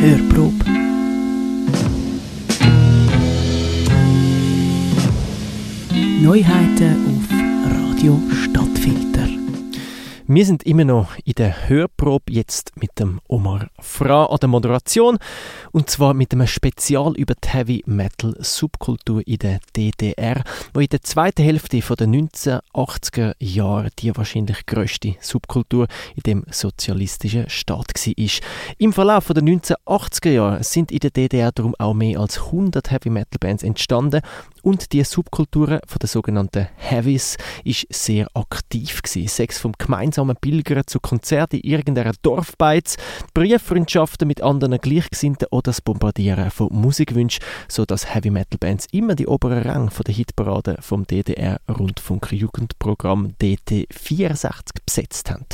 Hörprobe. Neuheiten auf Radio Stadtfilter. Wir sind immer noch in der Hörprobe jetzt mit dem Omar Fra an der Moderation und zwar mit einem Spezial über die Heavy Metal Subkultur in der DDR, wo in der zweiten Hälfte der 1980er Jahre die wahrscheinlich größte Subkultur in dem sozialistischen Staat war. Im Verlauf der 1980er Jahre sind in der DDR darum auch mehr als 100 Heavy Metal Bands entstanden und die Subkultur von der sogenannten Heavies ist sehr aktiv gewesen. Sechs vom gemeinsamen Pilgern zu Konzerten in irgendeiner Dorfbeiz, Brieffreundschaften mit anderen Gleichgesinnten oder das Bombardieren von Musikwünschen, sodass Heavy Metal Bands immer die oberen Rang der Hitparade vom DDR Rundfunk Jugendprogramm DT64 besetzt haben.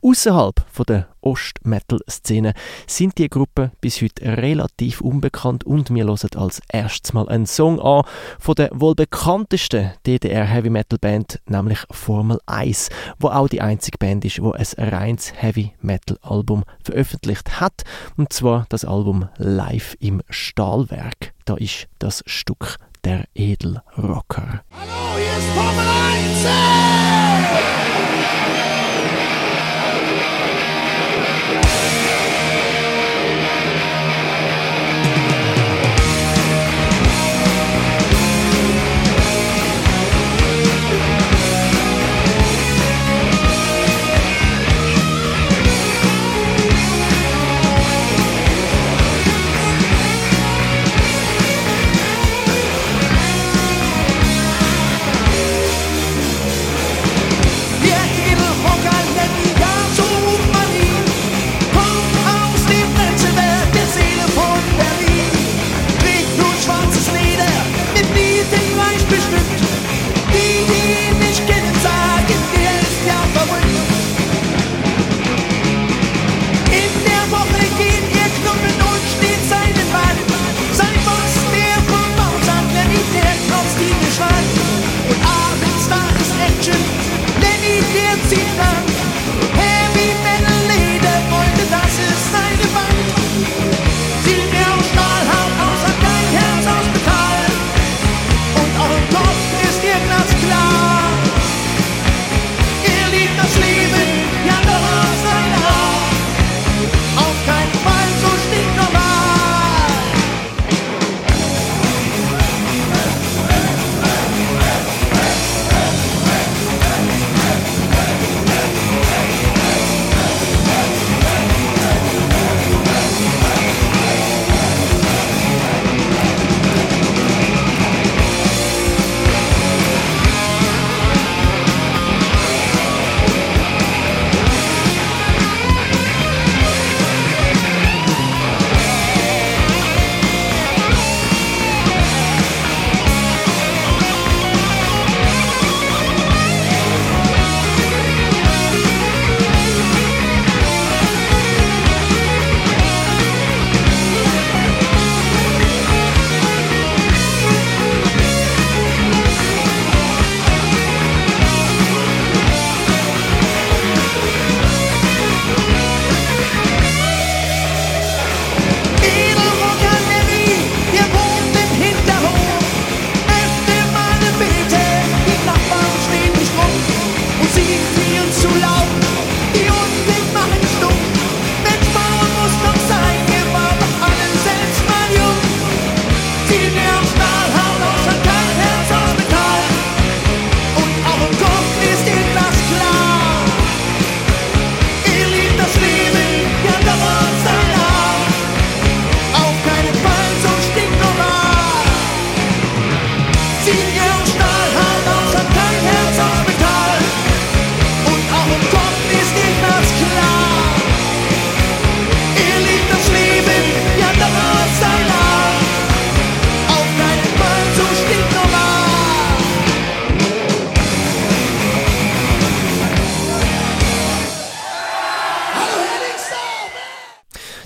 Außerhalb der Ost-Metal-Szene sind die Gruppen bis heute relativ unbekannt und wir hören als erstes mal einen Song an von der wohl bekanntesten DDR-Heavy-Metal-Band, nämlich Formel 1, wo auch die einzige Band ist, wo ein reines Heavy-Metal-Album veröffentlicht hat, und zwar das Album Live im Stahlwerk. Da ist das Stück der Edelrocker. Hallo, hier ist Formel 1!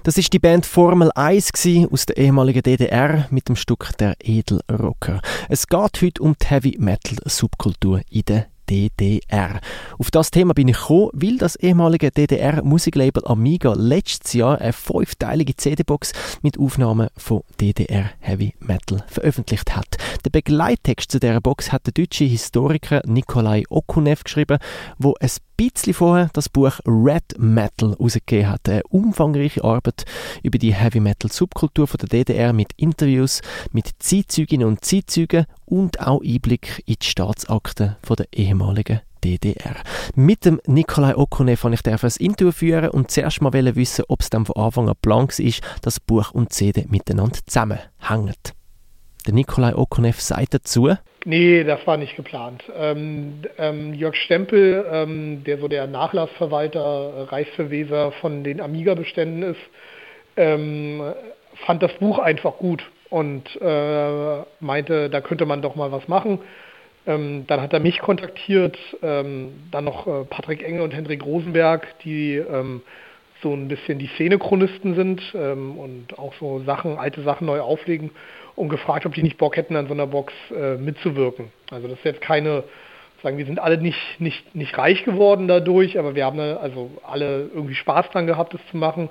Das ist die Band Formel 1 aus der ehemaligen DDR mit dem Stück Der Edelrocker. Es geht heute um die Heavy Metal Subkultur in der DDR. Auf das Thema bin ich gekommen, weil das ehemalige DDR-Musiklabel Amiga letztes Jahr eine fünfteilige CD-Box mit Aufnahmen von DDR Heavy Metal veröffentlicht hat. Der Begleittext zu dieser Box hat der deutsche Historiker Nikolai Okunev geschrieben, wo ein bisschen vorher das Buch Red Metal herausgegeben hat. Eine umfangreiche Arbeit über die Heavy Metal Subkultur von der DDR mit Interviews mit Zeitzeuginnen und Zeitzeugen und auch Einblick in die Staatsakten von der ehemaligen DDR. Mit dem Nikolai Okonev ich ein Interview führen und zuerst mal wissen, ob es dann von Anfang an Plan war, dass Buch und CD miteinander zusammenhängen. Der Nikolai Okonev sagt dazu, Nee, das war nicht geplant. Ähm, ähm, Jörg Stempel, ähm, der so der Nachlassverwalter, Reichsverweser von den Amiga-Beständen ist, ähm, fand das Buch einfach gut und äh, meinte, da könnte man doch mal was machen. Ähm, dann hat er mich kontaktiert, ähm, dann noch äh, Patrick Engel und Hendrik Rosenberg, die so ein bisschen die Szenechronisten sind und auch so Sachen, alte Sachen neu auflegen und gefragt, ob die nicht Bock hätten, an so einer Box äh, mitzuwirken. Also das ist jetzt keine, sagen wir sind alle nicht, nicht, nicht reich geworden dadurch, aber wir haben also alle irgendwie Spaß dran gehabt, das zu machen.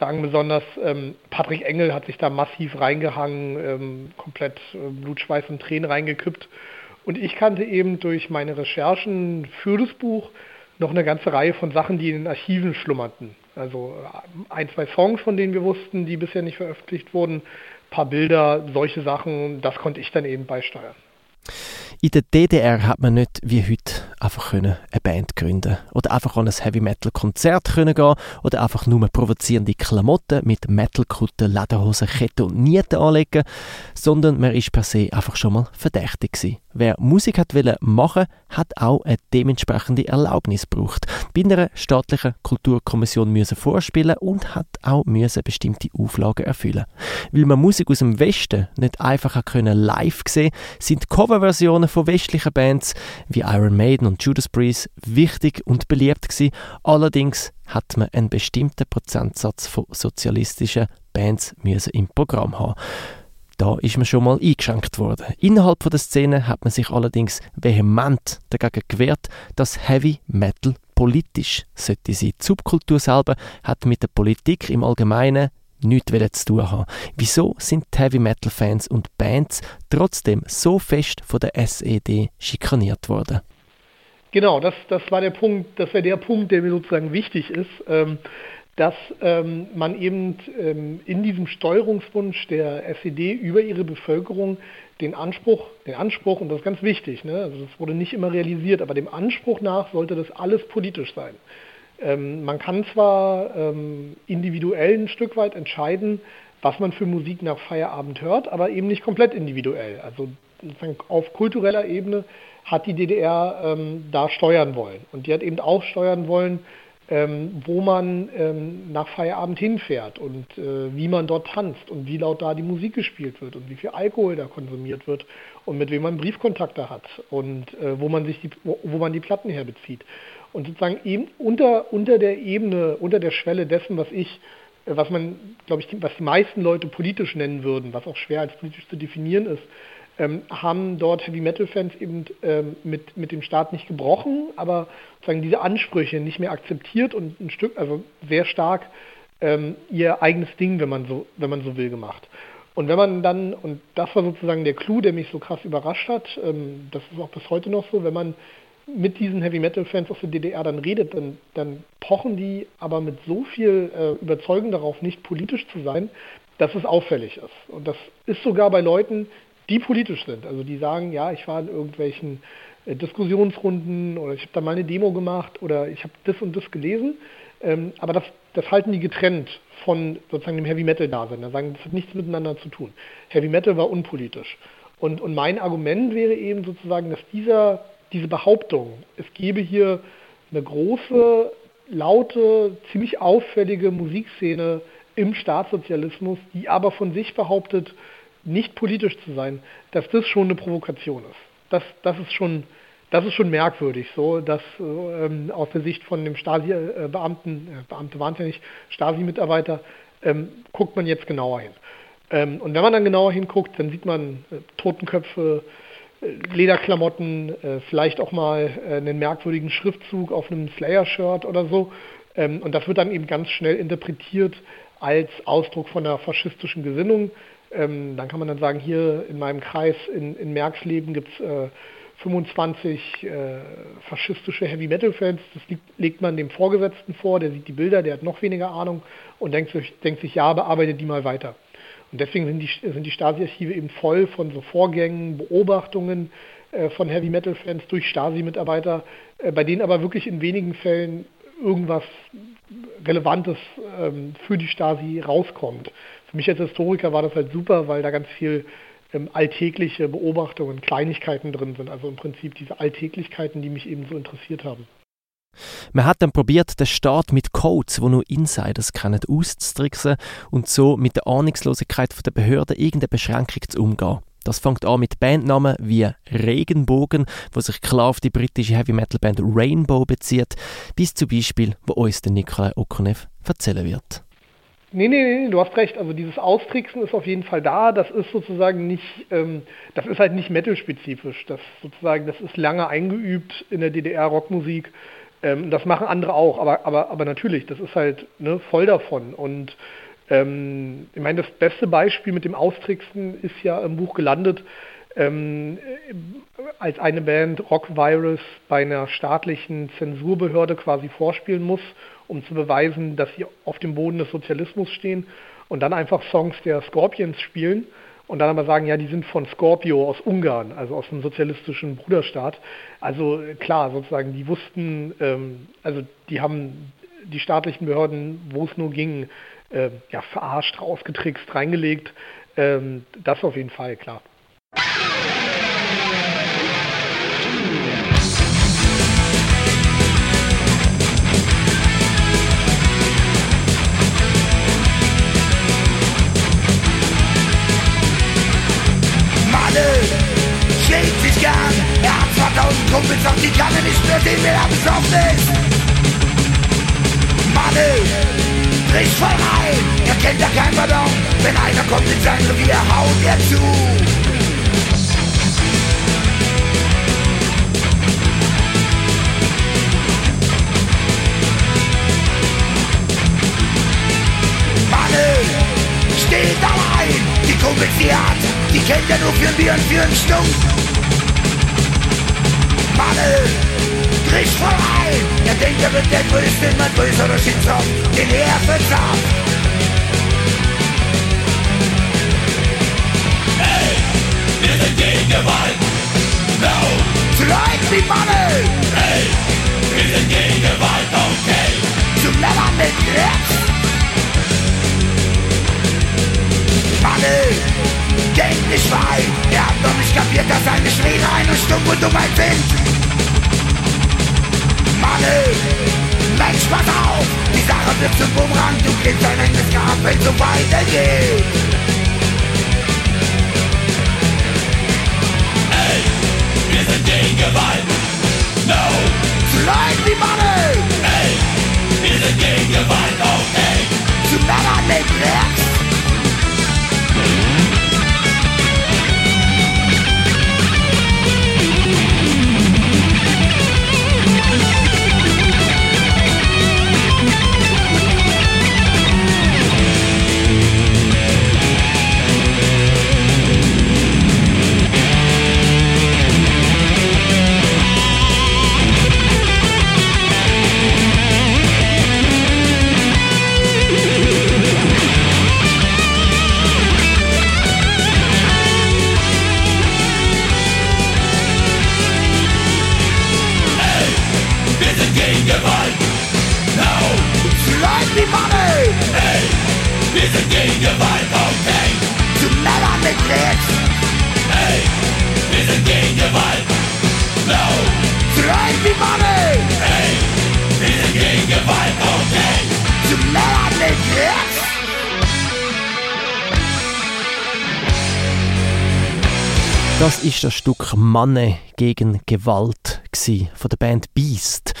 Sagen besonders, ähm, Patrick Engel hat sich da massiv reingehangen, ähm, komplett äh, Blut, Schweiß und Tränen reingekippt. Und ich kannte eben durch meine Recherchen für das Buch noch eine ganze Reihe von Sachen, die in den Archiven schlummerten. Also äh, ein, zwei Songs, von denen wir wussten, die bisher nicht veröffentlicht wurden, paar Bilder, solche Sachen, das konnte ich dann eben beisteuern. In der DDR hat man nicht wie heute einfach eine Band gründen oder einfach an ein Heavy Metal Konzert können gehen oder einfach nur provozierende Klamotten mit Metal-Kutten, Lederhosen, Ketten und Nieten anlegen, sondern man ist per se einfach schon mal verdächtig gewesen. Wer Musik hat wollen machen, hat auch eine dementsprechende Erlaubnis gebraucht. Bei einer staatlichen Kulturkommission müssen vorspielen und hat auch müssen bestimmte Auflagen erfüllen. Weil man Musik aus dem Westen nicht einfach live sehen, sind Coverversionen von westlichen Bands wie Iron Maiden und Judas Priest wichtig und beliebt gewesen. Allerdings hat man einen bestimmten Prozentsatz von sozialistischen Bands müssen im Programm haben. Da ist man schon mal eingeschränkt worden. Innerhalb der Szene hat man sich allerdings vehement dagegen gewehrt, dass Heavy Metal politisch sollte sein. Die Subkultur selber hat mit der Politik im Allgemeinen nichts zu tun haben. Wieso sind Heavy Metal Fans und Bands trotzdem so fest von der SED schikaniert worden? Genau, das, das war der Punkt, das wäre der Punkt, der mir sozusagen wichtig ist. Ähm, dass ähm, man eben ähm, in diesem Steuerungswunsch der SED über ihre Bevölkerung den Anspruch, den Anspruch, und das ist ganz wichtig, ne, also das wurde nicht immer realisiert, aber dem Anspruch nach sollte das alles politisch sein. Ähm, man kann zwar ähm, individuell ein Stück weit entscheiden, was man für Musik nach Feierabend hört, aber eben nicht komplett individuell. Also auf kultureller Ebene hat die DDR ähm, da steuern wollen. Und die hat eben auch steuern wollen, ähm, wo man ähm, nach Feierabend hinfährt und äh, wie man dort tanzt und wie laut da die Musik gespielt wird und wie viel Alkohol da konsumiert wird und mit wem man Briefkontakte hat und äh, wo man sich die, wo, wo, man die Platten herbezieht. Und sozusagen eben unter, unter der Ebene, unter der Schwelle dessen, was ich, äh, was man, glaube ich, was die meisten Leute politisch nennen würden, was auch schwer als politisch zu definieren ist, ähm, haben dort Heavy Metal Fans eben ähm, mit, mit dem Staat nicht gebrochen, aber sozusagen diese Ansprüche nicht mehr akzeptiert und ein Stück, also sehr stark ähm, ihr eigenes Ding, wenn man so, wenn man so will, gemacht. Und wenn man dann, und das war sozusagen der Clou, der mich so krass überrascht hat, ähm, das ist auch bis heute noch so, wenn man mit diesen Heavy Metal Fans aus der DDR dann redet, dann, dann pochen die aber mit so viel äh, Überzeugung darauf, nicht politisch zu sein, dass es auffällig ist. Und das ist sogar bei Leuten, die politisch sind. Also die sagen, ja, ich war in irgendwelchen äh, Diskussionsrunden oder ich habe da mal eine Demo gemacht oder ich habe das und das gelesen. Ähm, aber das, das halten die getrennt von sozusagen dem Heavy Metal Dasein. Da sagen, das hat nichts miteinander zu tun. Heavy Metal war unpolitisch. Und, und mein Argument wäre eben sozusagen, dass dieser, diese Behauptung, es gebe hier eine große, laute, ziemlich auffällige Musikszene im Staatssozialismus, die aber von sich behauptet, nicht politisch zu sein, dass das schon eine Provokation ist. Das, das ist schon das ist schon merkwürdig, so dass ähm, aus der Sicht von dem Stasi-Beamten, äh, Beamte wahnsinnig, Stasi-Mitarbeiter, ähm, guckt man jetzt genauer hin. Ähm, und wenn man dann genauer hinguckt, dann sieht man äh, Totenköpfe, Lederklamotten, äh, vielleicht auch mal äh, einen merkwürdigen Schriftzug auf einem Slayer-Shirt oder so. Ähm, und das wird dann eben ganz schnell interpretiert als Ausdruck von einer faschistischen Gesinnung. Ähm, dann kann man dann sagen, hier in meinem Kreis in, in Merksleben gibt es äh, 25 äh, faschistische Heavy-Metal-Fans. Das legt man dem Vorgesetzten vor, der sieht die Bilder, der hat noch weniger Ahnung und denkt sich, denkt sich ja, bearbeitet die mal weiter. Und deswegen sind die, sind die Stasi-Archive eben voll von so Vorgängen, Beobachtungen äh, von Heavy-Metal-Fans durch Stasi-Mitarbeiter, äh, bei denen aber wirklich in wenigen Fällen irgendwas Relevantes ähm, für die Stasi rauskommt. Für mich als Historiker war das halt super, weil da ganz viel ähm, alltägliche Beobachtungen, Kleinigkeiten drin sind. Also im Prinzip diese Alltäglichkeiten, die mich eben so interessiert haben. Man hat dann probiert, den Staat mit Codes, wo nur Insiders kennen, auszutricksen und so mit der Ahnungslosigkeit der Behörden irgendeine Beschränkung zu umgehen. Das fängt an mit Bandnamen wie Regenbogen, wo sich klar auf die britische Heavy Metal Band Rainbow bezieht, bis zum Beispiel, wo uns der Nikolai Okonev erzählen wird. Nee, nee, nee, du hast recht. Also dieses Austricksen ist auf jeden Fall da. Das ist sozusagen nicht, ähm, das ist halt nicht metal-spezifisch. Das sozusagen, das ist lange eingeübt in der DDR-Rockmusik. Ähm, das machen andere auch, aber, aber, aber natürlich, das ist halt ne, voll davon. Und ähm, ich meine, das beste Beispiel mit dem Austricksen ist ja im Buch gelandet, ähm, als eine Band Rock Virus bei einer staatlichen Zensurbehörde quasi vorspielen muss, um zu beweisen, dass sie auf dem Boden des Sozialismus stehen und dann einfach Songs der Scorpions spielen und dann aber sagen, ja, die sind von Scorpio aus Ungarn, also aus dem sozialistischen Bruderstaat. Also klar, sozusagen, die wussten, ähm, also die haben die staatlichen Behörden, wo es nur ging, äh, ja, verarscht, rausgetrickst, reingelegt. Ähm, das auf jeden Fall, klar. Kumpels auf die Kanne nicht mehr sehen, wer da besoffen ist. Manne, bricht voll rein, er kennt ja kein Pardon. Wenn einer kommt in sein Revier, haut er zu. Manne, steht allein, Kumpels, die hat, die kennt er nur für ein Bier und für einen Stumpf. Manne bricht vorbei. Er denkt, er wird der Größte, man größer durch den er verzapft. Hey, wir sind gegen Gewalt. No. Zu Leuten wie Manne. Hey, wir sind gegen Gewalt, okay. Zu Männern mit Herz. Manne, denk nicht weit. Er hat noch nicht kapiert, dass seine Schläge eine Stumpf und Dummheit sind. Manne, Mensch, pass auf, die Sache wird zum Bumerang, du kriegst ein enges Grab, wenn so weitergeht. Ey, wir sind gegen Gewalt, no. Zu Leuten wie Manne, ey, wir sind gegen Gewalt, Das ist das Stück Manne gegen Gewalt von der Band Beast.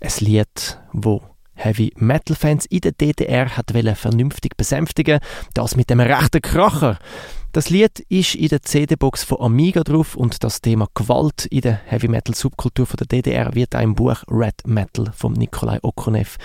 Ein Lied, wo Heavy Metal Fans in der DDR hat vernünftig besänftigen, das mit dem rechten Kracher. Das Lied ist in der CD-Box von Amiga drauf und das Thema Gewalt in der Heavy-Metal-Subkultur der DDR wird auch im Buch Red Metal von Nikolai Okonev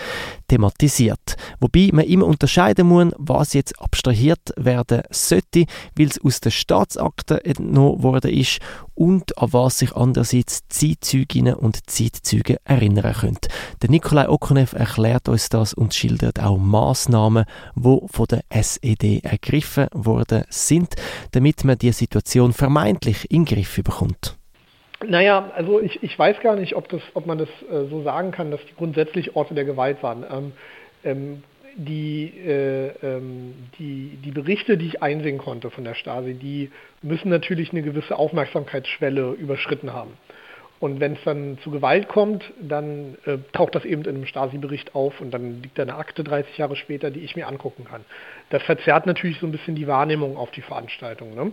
thematisiert. Wobei man immer unterscheiden muss, was jetzt abstrahiert werden sollte, weil es aus der Staatsakte entnommen worden ist und an was sich andererseits Zeitzeuginnen und Zeitzeuge erinnern können. Der Nikolai Okonev erklärt uns das und schildert auch Maßnahmen, die von der SED ergriffen worden sind, damit man die Situation vermeintlich in den Griff bekommt. Naja, also ich, ich weiß gar nicht, ob, das, ob man das äh, so sagen kann, dass die grundsätzlich Orte der Gewalt waren. Ähm, ähm, die, äh, ähm, die, die Berichte, die ich einsehen konnte von der Stasi, die müssen natürlich eine gewisse Aufmerksamkeitsschwelle überschritten haben. Und wenn es dann zu Gewalt kommt, dann äh, taucht das eben in einem Stasi-Bericht auf und dann liegt da eine Akte 30 Jahre später, die ich mir angucken kann. Das verzerrt natürlich so ein bisschen die Wahrnehmung auf die Veranstaltung. Ne?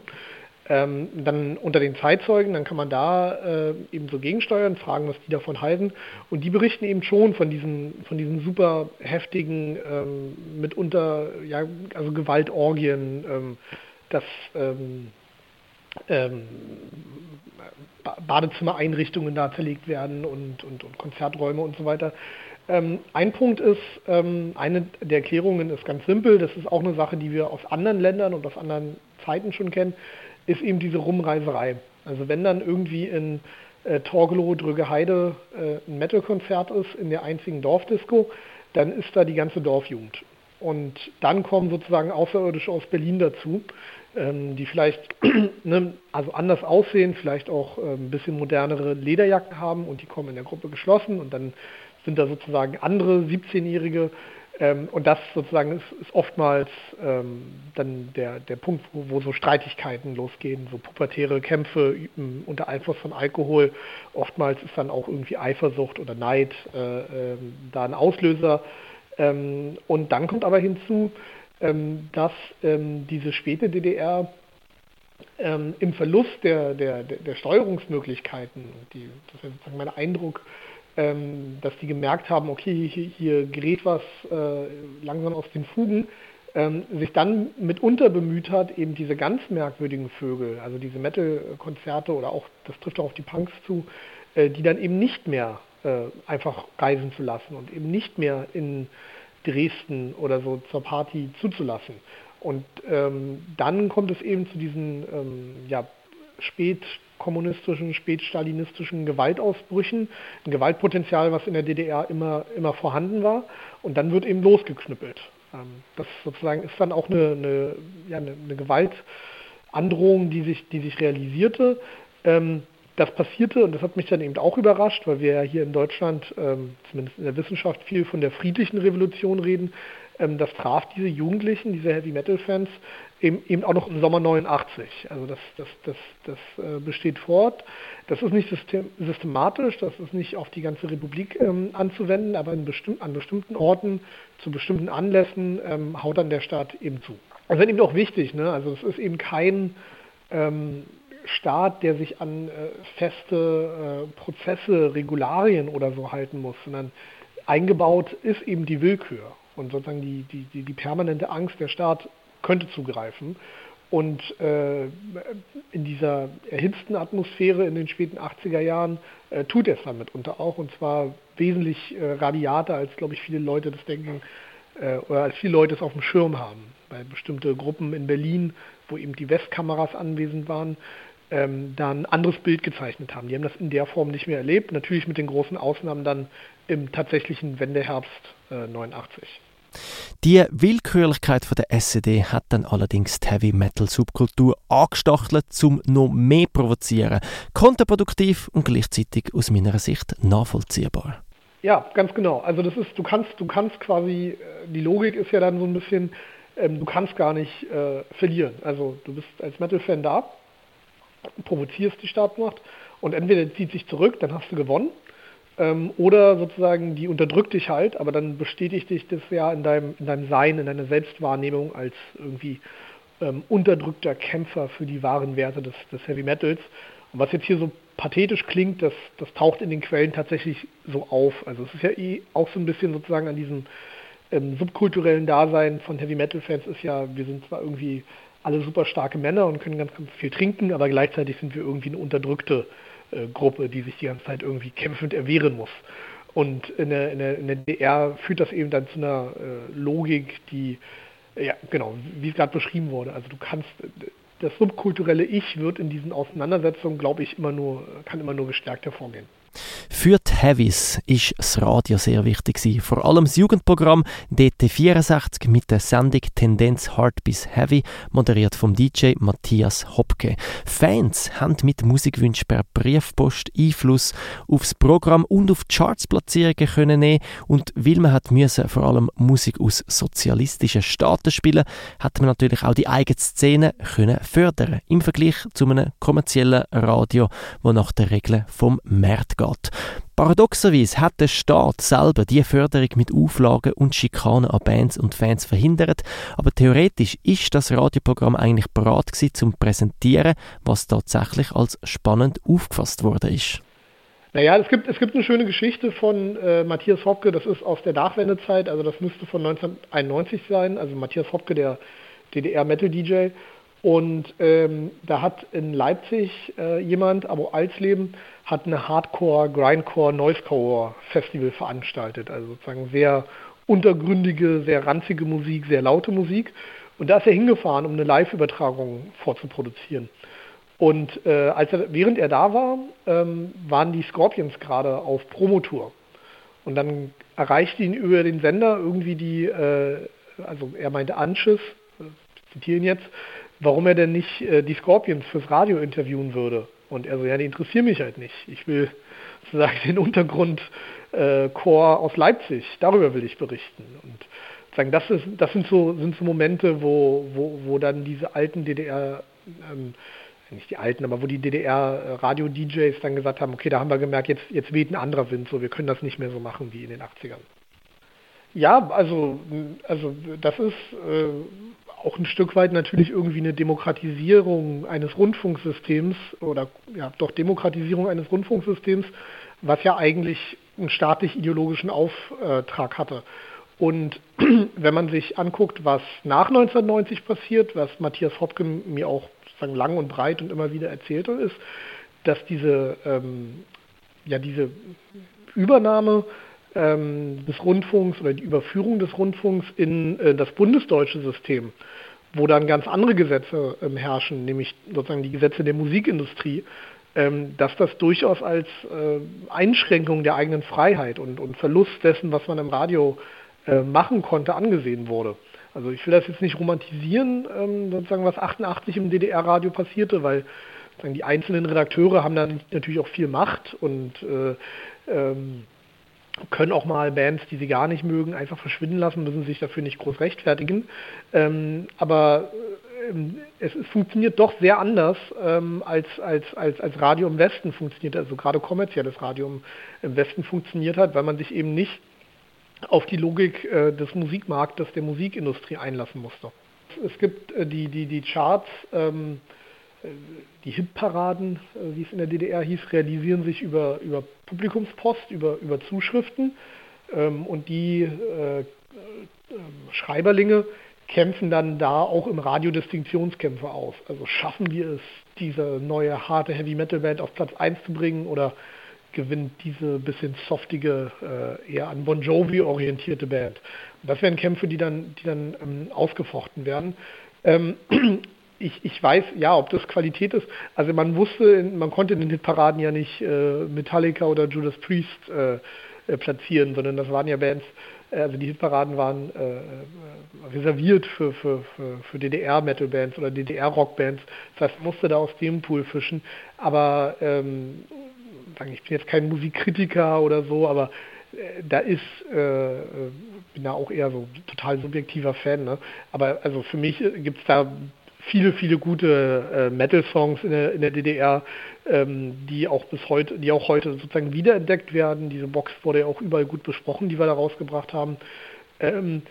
Ähm, dann unter den Zeitzeugen, dann kann man da äh, eben so gegensteuern, fragen, was die davon halten. Und die berichten eben schon von diesen, von diesen super heftigen, ähm, mitunter, ja, also Gewaltorgien, ähm, dass ähm, ähm, Badezimmereinrichtungen da zerlegt werden und, und, und Konzerträume und so weiter. Ähm, ein Punkt ist, eine der Erklärungen ist ganz simpel, das ist auch eine Sache, die wir aus anderen Ländern und aus anderen Zeiten schon kennen ist eben diese Rumreiserei. Also wenn dann irgendwie in äh, Torgelow, Drügeheide äh, ein Metal-Konzert ist, in der einzigen Dorfdisco, dann ist da die ganze Dorfjugend. Und dann kommen sozusagen Außerirdische aus Berlin dazu, ähm, die vielleicht ne, also anders aussehen, vielleicht auch äh, ein bisschen modernere Lederjacken haben und die kommen in der Gruppe geschlossen und dann sind da sozusagen andere 17-Jährige, ähm, und das sozusagen ist, ist oftmals ähm, dann der, der Punkt, wo, wo, so Streitigkeiten losgehen, so pubertäre Kämpfe unter Einfluss von Alkohol. Oftmals ist dann auch irgendwie Eifersucht oder Neid äh, äh, da ein Auslöser. Ähm, und dann kommt aber hinzu, ähm, dass ähm, diese späte DDR ähm, im Verlust der, der, der Steuerungsmöglichkeiten, die, das ist sozusagen mein Eindruck, ähm, dass die gemerkt haben, okay, hier, hier gerät was äh, langsam aus den Fugen, ähm, sich dann mitunter bemüht hat, eben diese ganz merkwürdigen Vögel, also diese Metal-Konzerte oder auch, das trifft auch auf die Punks zu, äh, die dann eben nicht mehr äh, einfach reisen zu lassen und eben nicht mehr in Dresden oder so zur Party zuzulassen. Und ähm, dann kommt es eben zu diesen ähm, ja, spät kommunistischen, spätstalinistischen Gewaltausbrüchen, ein Gewaltpotenzial, was in der DDR immer, immer vorhanden war. Und dann wird eben losgeknüppelt. Ähm, das sozusagen ist dann auch eine, eine, ja, eine, Gewaltandrohung, die sich, die sich realisierte. Ähm, das passierte, und das hat mich dann eben auch überrascht, weil wir ja hier in Deutschland, ähm, zumindest in der Wissenschaft, viel von der friedlichen Revolution reden. Das traf diese Jugendlichen, diese Heavy Metal Fans eben, eben auch noch im Sommer 89. Also das, das, das, das äh, besteht fort. Das ist nicht system, systematisch, das ist nicht auf die ganze Republik ähm, anzuwenden, aber bestimm an bestimmten Orten, zu bestimmten Anlässen ähm, haut dann der Staat eben zu. Das ist eben auch wichtig, ne? also es ist eben kein ähm, Staat, der sich an äh, feste äh, Prozesse, Regularien oder so halten muss, sondern eingebaut ist eben die Willkür und sozusagen die, die, die, die permanente Angst, der Staat könnte zugreifen. Und äh, in dieser erhitzten Atmosphäre in den späten 80er Jahren äh, tut er es dann mitunter auch. Und zwar wesentlich äh, radiater, als, glaube ich, viele Leute das denken, äh, oder als viele Leute es auf dem Schirm haben. Weil bestimmte Gruppen in Berlin, wo eben die Westkameras anwesend waren, ähm, da ein anderes Bild gezeichnet haben. Die haben das in der Form nicht mehr erlebt. Natürlich mit den großen Ausnahmen dann im tatsächlichen Wendeherbst 89. Die Willkürlichkeit von der SED hat dann allerdings die Heavy Metal Subkultur angestachelt, um noch mehr provozieren. Kontraproduktiv und gleichzeitig aus meiner Sicht nachvollziehbar. Ja, ganz genau. Also das ist, du kannst, du kannst quasi, äh, die Logik ist ja dann so ein bisschen, ähm, du kannst gar nicht äh, verlieren. Also du bist als Metal-Fan da, provozierst die Staatsmacht und entweder zieht sich zurück, dann hast du gewonnen, ähm, oder sozusagen, die unterdrückt dich halt, aber dann bestätigt dich das ja in deinem, in deinem Sein, in deiner Selbstwahrnehmung als irgendwie ähm, unterdrückter Kämpfer für die wahren Werte des, des Heavy Metals. Und was jetzt hier so pathetisch klingt, das, das taucht in den Quellen tatsächlich so auf. Also es ist ja eh auch so ein bisschen sozusagen an diesem ähm, subkulturellen Dasein von Heavy Metal Fans ist ja, wir sind zwar irgendwie alle super starke Männer und können ganz, ganz viel trinken, aber gleichzeitig sind wir irgendwie eine unterdrückte Gruppe, die sich die ganze Zeit irgendwie kämpfend erwehren muss. Und in der, in der, in der DR führt das eben dann zu einer äh, Logik, die, ja, genau, wie es gerade beschrieben wurde. Also du kannst, das subkulturelle Ich wird in diesen Auseinandersetzungen, glaube ich, immer nur, kann immer nur gestärkt hervorgehen. Die Heavies ist das Radio sehr wichtig gewesen. Vor allem das Jugendprogramm DT64 mit der Sendung Tendenz Hard bis Heavy, moderiert vom DJ Matthias Hopke. Fans haben mit Musikwünschen per Briefpost Einfluss aufs Programm und auf die Chartsplatzierungen können nehmen und weil man hat müssen vor allem Musik aus sozialistischen Staaten spielen, hat man natürlich auch die eigene Szene können fördern im Vergleich zu einem kommerziellen Radio, wo nach den Regeln vom Markt geht. Paradoxerweise hat der Staat selber die Förderung mit Auflagen und Schikanen an Bands und Fans verhindert, aber theoretisch ist das Radioprogramm eigentlich bereit gewesen, zum präsentieren, was tatsächlich als spannend aufgefasst worden ist. Naja, es gibt, es gibt eine schöne Geschichte von äh, Matthias Hopke, das ist aus der Nachwendezeit, also das müsste von 1991 sein, also Matthias Hopke, der DDR-Metal-DJ. Und ähm, da hat in Leipzig äh, jemand, Abo Alsleben, hat eine Hardcore, Grindcore, Noisecore Festival veranstaltet. Also sozusagen sehr untergründige, sehr ranzige Musik, sehr laute Musik. Und da ist er hingefahren, um eine Live-Übertragung vorzuproduzieren. Und äh, als er, während er da war, ähm, waren die Scorpions gerade auf Promotour. Und dann erreichte ihn über den Sender irgendwie die, äh, also er meinte Anschiss, äh, zitieren jetzt, warum er denn nicht äh, die Scorpions fürs Radio interviewen würde. Und er so, ja, die interessieren mich halt nicht. Ich will sozusagen den Untergrund äh, aus Leipzig, darüber will ich berichten. Und sagen, das, ist, das sind, so, sind so Momente, wo, wo, wo dann diese alten DDR, ähm, nicht die alten, aber wo die DDR-Radio-DJs dann gesagt haben, okay, da haben wir gemerkt, jetzt, jetzt weht ein anderer Wind, so wir können das nicht mehr so machen wie in den 80ern. Ja, also, also das ist äh, auch ein Stück weit natürlich irgendwie eine Demokratisierung eines Rundfunksystems oder ja doch Demokratisierung eines Rundfunksystems, was ja eigentlich einen staatlich-ideologischen Auftrag hatte. Und wenn man sich anguckt, was nach 1990 passiert, was Matthias Hopken mir auch sozusagen lang und breit und immer wieder erzählte, ist, dass diese, ähm, ja, diese Übernahme ähm, des Rundfunks oder die Überführung des Rundfunks in äh, das bundesdeutsche System, wo dann ganz andere Gesetze ähm, herrschen, nämlich sozusagen die Gesetze der Musikindustrie, ähm, dass das durchaus als äh, Einschränkung der eigenen Freiheit und, und, Verlust dessen, was man im Radio äh, machen konnte, angesehen wurde. Also ich will das jetzt nicht romantisieren, ähm, sozusagen was 88 im DDR-Radio passierte, weil die einzelnen Redakteure haben dann natürlich auch viel Macht und äh, ähm, können auch mal Bands, die sie gar nicht mögen, einfach verschwinden lassen, müssen sich dafür nicht groß rechtfertigen. Ähm, aber ähm, es, es, funktioniert doch sehr anders ähm, als, als, als, als Radio im Westen funktioniert, also gerade kommerzielles Radio im, Westen funktioniert hat, weil man sich eben nicht auf die Logik äh, des Musikmarktes, der Musikindustrie einlassen musste. Es gibt äh, die, die, die Charts, ähm, äh, die Hitparaden, äh, wie es in der DDR hieß, realisieren sich über, über Publikumspost, über, über Zuschriften. Ähm, und die äh, äh, Schreiberlinge kämpfen dann da auch im Radio Distinktionskämpfe aus. Also schaffen wir es, diese neue harte Heavy Metal Band auf Platz 1 zu bringen oder gewinnt diese bisschen softige, eher an Bon Jovi orientierte Band. Und das wären Kämpfe, die dann, die dann ähm, ausgefochten werden. Ähm, ich, ich weiß, ja, ob das Qualität ist. Also man wusste, man konnte in den Hitparaden ja nicht äh, Metallica oder Judas Priest äh, äh, platzieren, sondern das waren ja Bands, äh, also die Hitparaden waren äh, äh, reserviert für, für, für, für DDR-Metal-Bands oder DDR-Rock-Bands. Das heißt, man musste da aus dem Pool fischen. Aber ähm, ich bin jetzt kein Musikkritiker oder so, aber da ist, äh, bin da auch eher so total subjektiver Fan, ne? aber also für mich gibt es da viele, viele gute äh, Metal-Songs in der, in der DDR, ähm, die auch bis heute, die auch heute sozusagen wiederentdeckt werden. Diese Box wurde ja auch überall gut besprochen, die wir da rausgebracht haben. Ähm,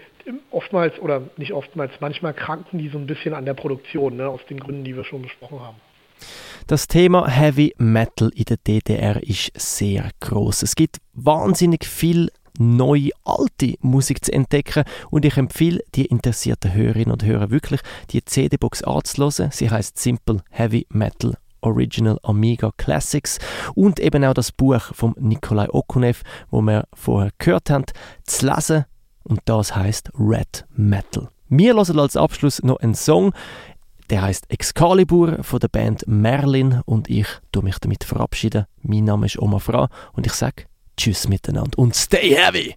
oftmals oder nicht oftmals, manchmal kranken die so ein bisschen an der Produktion, ne, aus den Gründen, die wir schon besprochen haben. Das Thema Heavy Metal in der DDR ist sehr groß. Es gibt wahnsinnig viel neue, alte Musik zu entdecken und ich empfehle die interessierten Hörerinnen und Hörer wirklich, die CD-Box anzuhören. Sie heißt Simple Heavy Metal Original Amiga Classics und eben auch das Buch von Nikolai Okunev, wo wir vorher gehört haben, zu lesen und das heißt Red Metal. Wir hören als Abschluss noch einen Song, der heißt Excalibur von der Band Merlin und ich tue mich damit verabschieden. Mein Name ist Oma Fra und ich sage Tschüss miteinander und stay heavy!